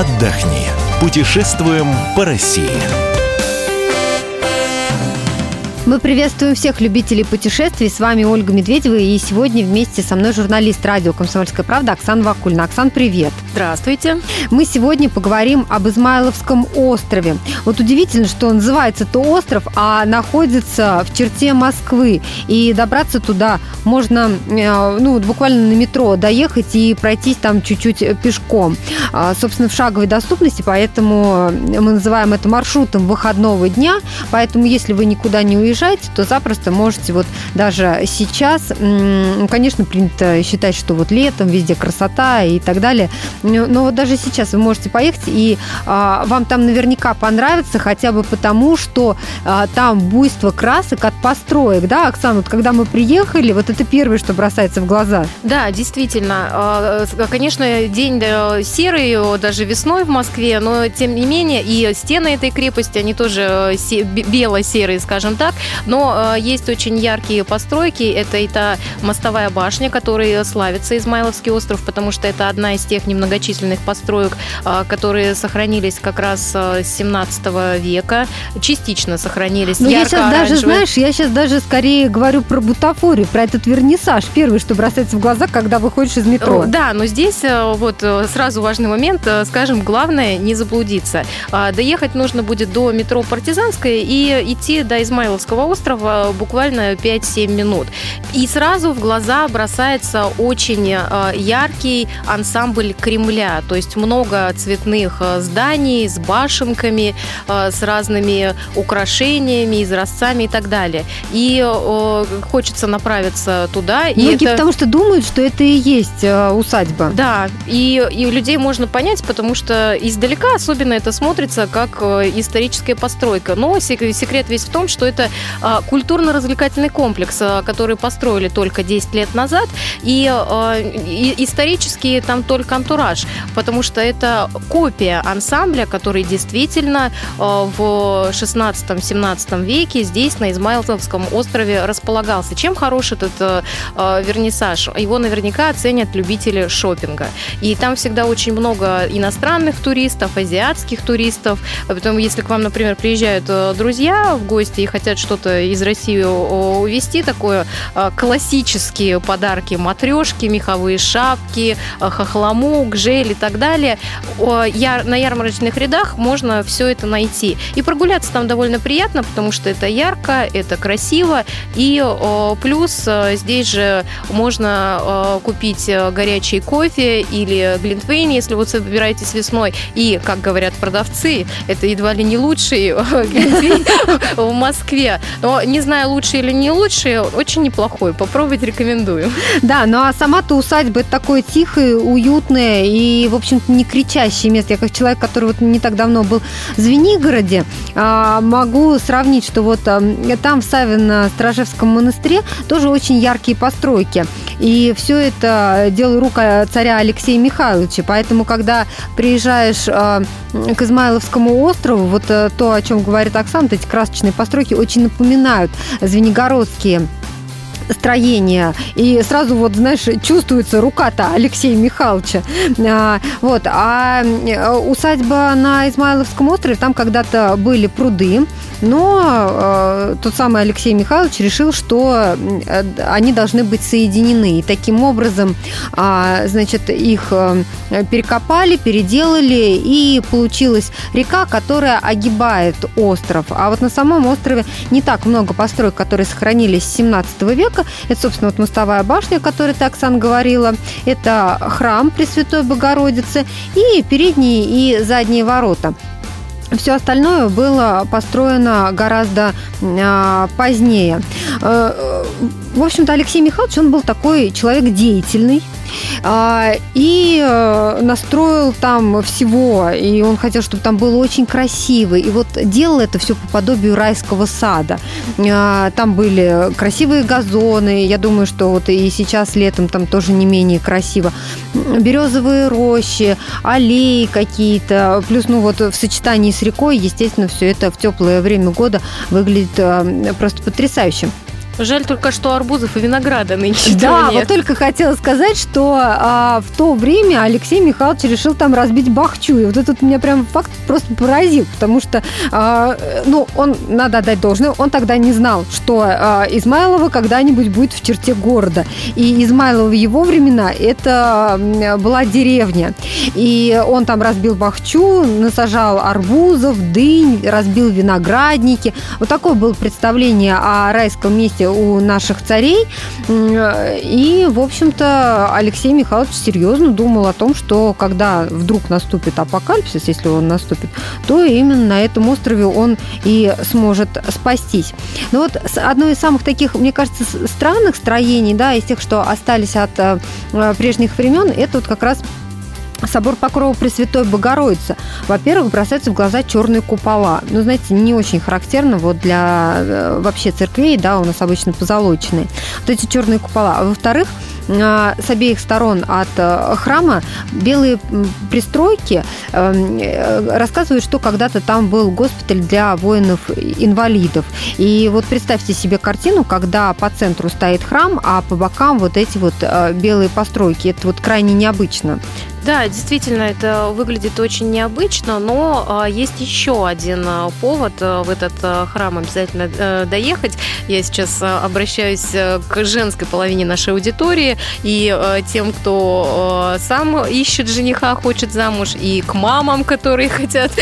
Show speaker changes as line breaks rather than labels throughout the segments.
отдохни. Путешествуем по России.
Мы приветствуем всех любителей путешествий. С вами Ольга Медведева. И сегодня вместе со мной журналист радио «Комсомольская правда» Оксана Вакульна. Оксан, привет.
Здравствуйте.
Мы сегодня поговорим об Измайловском острове. Вот удивительно, что называется это остров, а находится в черте Москвы. И добраться туда можно э, ну, буквально на метро доехать и пройтись там чуть-чуть пешком. А, собственно, в шаговой доступности, поэтому мы называем это маршрутом выходного дня. Поэтому, если вы никуда не уезжаете, то запросто можете вот даже сейчас, ну, конечно, принято считать, что вот летом везде красота и так далее, но вот даже сейчас вы можете поехать, и а, вам там наверняка понравится хотя бы потому, что а, там буйство красок от построек, да, Оксана, вот когда мы приехали, вот это первое, что бросается в глаза.
Да, действительно, а, конечно, день серый, даже весной в Москве, но тем не менее и стены этой крепости, они тоже э, бело-серые, скажем так, но э, есть очень яркие постройки. Это и та мостовая башня, которой славится Измайловский остров, потому что это одна из тех немногочисленных построек, э, которые сохранились как раз э, с 17 века, частично сохранились.
Ну, я сейчас даже, знаешь, я сейчас даже скорее говорю про бутафорию, про этот вернисаж. Первый, что бросается в глаза, когда выходишь из метро.
Да, но здесь вот сразу важный момент, скажем, главное не заблудиться. Доехать нужно будет до метро Партизанская и идти до Измайловского острова буквально 5-7 минут. И сразу в глаза бросается очень э, яркий ансамбль Кремля, то есть много цветных э, зданий с башенками, э, с разными украшениями, изразцами и так далее. И хочется направиться туда.
Многие это... потому что думают, что это и есть усадьба.
Да, и, и людей можно понять, потому что издалека особенно это смотрится как историческая постройка. Но секрет весь в том, что это культурно-развлекательный комплекс, который построили только 10 лет назад, и, и исторически там только антураж, потому что это копия ансамбля, который действительно в 16-17 веке здесь, на Измайловском острове, располагался. Чем хорош этот вернисаж? Его наверняка оценят любители шопинга. И там всегда очень много иностранных туристов, азиатских туристов. Потом, если к вам, например, приезжают друзья в гости и хотят что что-то из России увезти, такое классические подарки, матрешки, меховые шапки, хохломук, жель и так далее. Я, на ярмарочных рядах можно все это найти. И прогуляться там довольно приятно, потому что это ярко, это красиво. И плюс а, здесь же можно купить горячий кофе или глинтвейн, если вы собираетесь весной. И, как говорят продавцы, это едва ли не лучший глинтвейн в Москве. Но не знаю, лучше или не лучше, очень неплохой. Попробовать рекомендую.
Да, ну а сама-то усадьба это такое тихое, уютное и, в общем-то, не кричащее место. Я как человек, который вот не так давно был в Звенигороде, а, могу сравнить, что вот а, там в Савино-Стражевском монастыре тоже очень яркие постройки. И все это дело рука царя Алексея Михайловича. Поэтому, когда приезжаешь а, к Измайловскому острову, вот то, о чем говорит Оксана, эти красочные постройки очень напоминают звенигородские строение. И сразу вот, знаешь, чувствуется рука-то Алексея Михайловича. А, вот. А усадьба на Измайловском острове, там когда-то были пруды, но э, тот самый Алексей Михайлович решил, что э, они должны быть соединены. И таким образом, э, значит, их э, перекопали, переделали, и получилась река, которая огибает остров. А вот на самом острове не так много построек, которые сохранились с 17 века. Это, собственно, вот мостовая башня, о которой ты, Оксан, говорила. Это храм Пресвятой Богородицы и передние и задние ворота. Все остальное было построено гораздо а, позднее. Э, в общем-то, Алексей Михайлович, он был такой человек деятельный, и э, настроил там всего, и он хотел, чтобы там было очень красиво, и вот делал это все по подобию райского сада. А, там были красивые газоны, я думаю, что вот и сейчас летом там тоже не менее красиво. Березовые рощи, аллеи какие-то, плюс, ну вот в сочетании с рекой, естественно, все это в теплое время года выглядит э, просто потрясающе.
Жаль только, что арбузов и винограда нынче
Да,
нет.
вот только хотела сказать, что а, в то время Алексей Михайлович решил там разбить Бахчу. И вот этот меня прям факт просто поразил, потому что, а, ну, он, надо отдать должное, он тогда не знал, что а, Измайлово когда-нибудь будет в черте города. И Измайлово в его времена это была деревня. И он там разбил Бахчу, насажал арбузов, дынь, разбил виноградники. Вот такое было представление о райском месте у наших царей. М, И, в общем-то, Алексей Михайлович серьезно думал о том, что когда вдруг наступит апокалипсис, если он наступит, то именно на этом острове он и сможет спастись. Но вот с- одно из самых таких, мне кажется, странных строений, да, из тех, что остались от э, э, прежних времен, это вот как раз Собор Покрова Пресвятой Богородицы. Во-первых, бросаются в глаза черные купола. Ну, знаете, не очень характерно вот для э, вообще церквей, да, у нас обычно позолоченные. Вот эти черные купола. А во-вторых, э, с обеих сторон от э, храма белые пристройки э, э, рассказывают, что когда-то там был госпиталь для воинов-инвалидов. И вот представьте себе картину, когда по центру стоит храм, а по бокам вот эти вот белые постройки. Это вот крайне необычно.
Да, действительно, это выглядит очень необычно, но а, есть еще один а, повод а, в этот храм обязательно э, доехать. Я сейчас обращаюсь э, к женской половине нашей аудитории и э, тем, кто сам ищет жениха, хочет замуж, и к мамам, которые хотят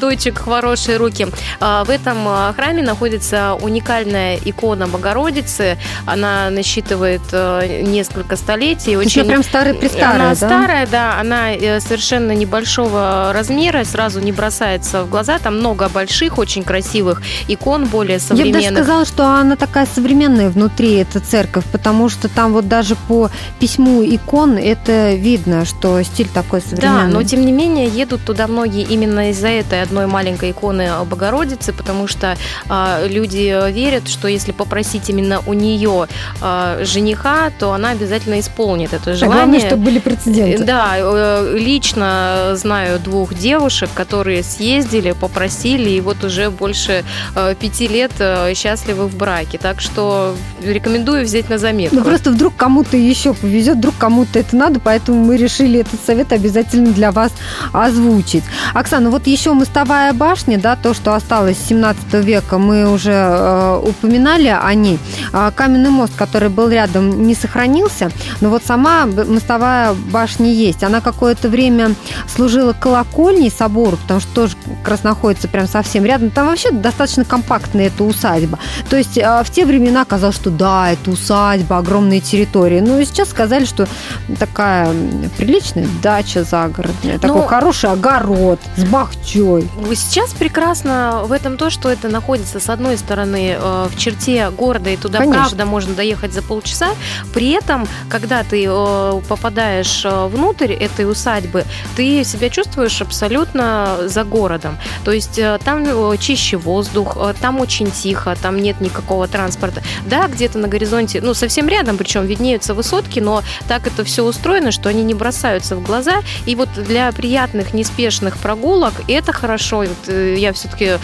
дочек в хорошие руки. В этом храме находится уникальная икона Богородицы. Она насчитывает несколько столетий. Очень
прям старая-престарая,
она
да?
старая, да, она э, совершенно небольшого размера, сразу не бросается в глаза. Там много больших, очень красивых икон, более
Я бы даже
современных.
сказала, что она такая современная внутри, эта церковь, потому что там вот даже по письму икон это видно, что стиль такой
Да,
современный.
но тем не менее едут туда многие именно из-за этой одной маленькой иконы Богородицы, потому что а, люди верят, что если попросить именно у нее а, жениха, то она обязательно исполнит это
А
желание.
главное, чтобы были прецеденты.
Да, э, лично знаю двух девушек, которые съездили, попросили, и вот уже больше э, пяти лет э, счастливы в браке. Так что рекомендую взять на заметку.
Ну просто вдруг кому-то еще повезет, вдруг кому-то это надо, поэтому мы решили этот совет обязательно для вас озвучить. Оксана, вот еще мостовая башня, да, то, что осталось с 17 века, мы уже э, упоминали о ней. А каменный мост, который был рядом, не сохранился, но вот сама мостовая башня есть. Она какое-то время служила колокольней собору, потому что тоже как раз находится прям совсем рядом. Там вообще достаточно компактная эта усадьба. То есть э, в те времена казалось, что да, это усадьба, огромные территории. Но сейчас сказали, что такая приличная дача загородная, такой
Ну,
хороший огород с бахчой.
Сейчас прекрасно в этом то, что это находится с одной стороны э, в черте города, и туда
Конечно.
правда можно доехать за полчаса. При этом, когда ты э, попадаешь э, внутрь этой усадьбы, ты себя чувствуешь абсолютно за городом. То есть э, там э, чище воздух, э, там очень тихо, там нет никакого транспорта. Да, где-то на горизонте, ну совсем рядом, причем виднеются высотки, но так это все устроено, что они не бросаются в глаза. И вот для приятных, неспешных прогулок это хорошо. Вот, э, я все-таки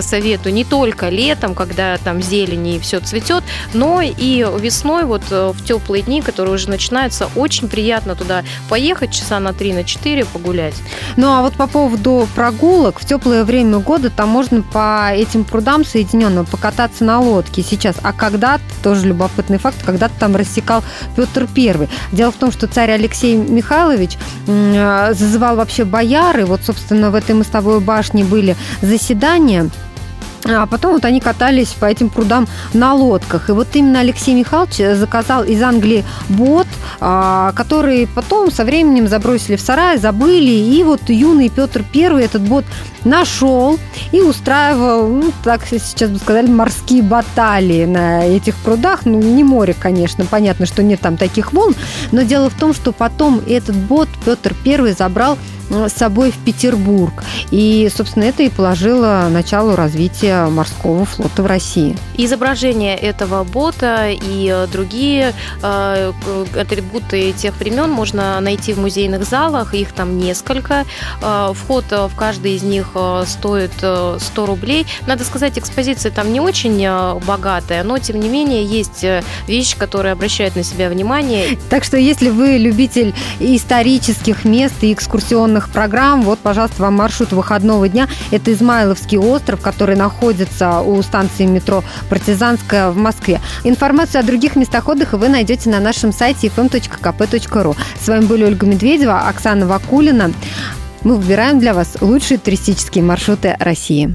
советую не только летом, когда там зелень и все цветет, но и весной, вот э, в теплые дни, которые уже начинаются, очень приятно туда поехать часа на 3 на 4 погулять.
Ну а вот по поводу прогулок, в теплое время года там можно по этим прудам соединенным покататься на лодке сейчас. А когда-то, тоже любопытный факт, когда-то там рассекал Петр Первый. Дело в том, что царь Алексей Михайлович э, зазывал вообще бояры. Вот, собственно, в этой мостовой башне были заседания. А потом вот они катались по этим прудам на лодках. И вот именно Алексей Михайлович заказал из Англии бот, а, который потом со временем забросили в сарай, забыли. И вот юный Петр Первый этот бот нашел и устраивал, ну, так сейчас бы сказали, морские баталии на этих прудах. Ну, не море, конечно, понятно, что нет там таких волн. Но дело в том, что потом этот бот Петр Первый забрал с собой в Петербург. И, собственно, это и положило начало развития морского флота в России.
Изображение этого бота и другие э, атрибуты тех времен можно найти в музейных залах. Их там несколько. Э, вход в каждый из них э, стоит 100 рублей. Надо сказать, экспозиция там не очень богатая, но, тем не менее, есть вещи, которые обращают на себя внимание.
Так что, если вы любитель исторических мест и экскурсионных программ, вот, пожалуйста, вам маршрут выходного дня. Это Измайловский остров, который находится у станции метро Партизанская в Москве. Информацию о других местах отдыха вы найдете на нашем сайте fm.kp.ru. С вами были Ольга Медведева, Оксана Вакулина. Мы выбираем для вас лучшие туристические маршруты России.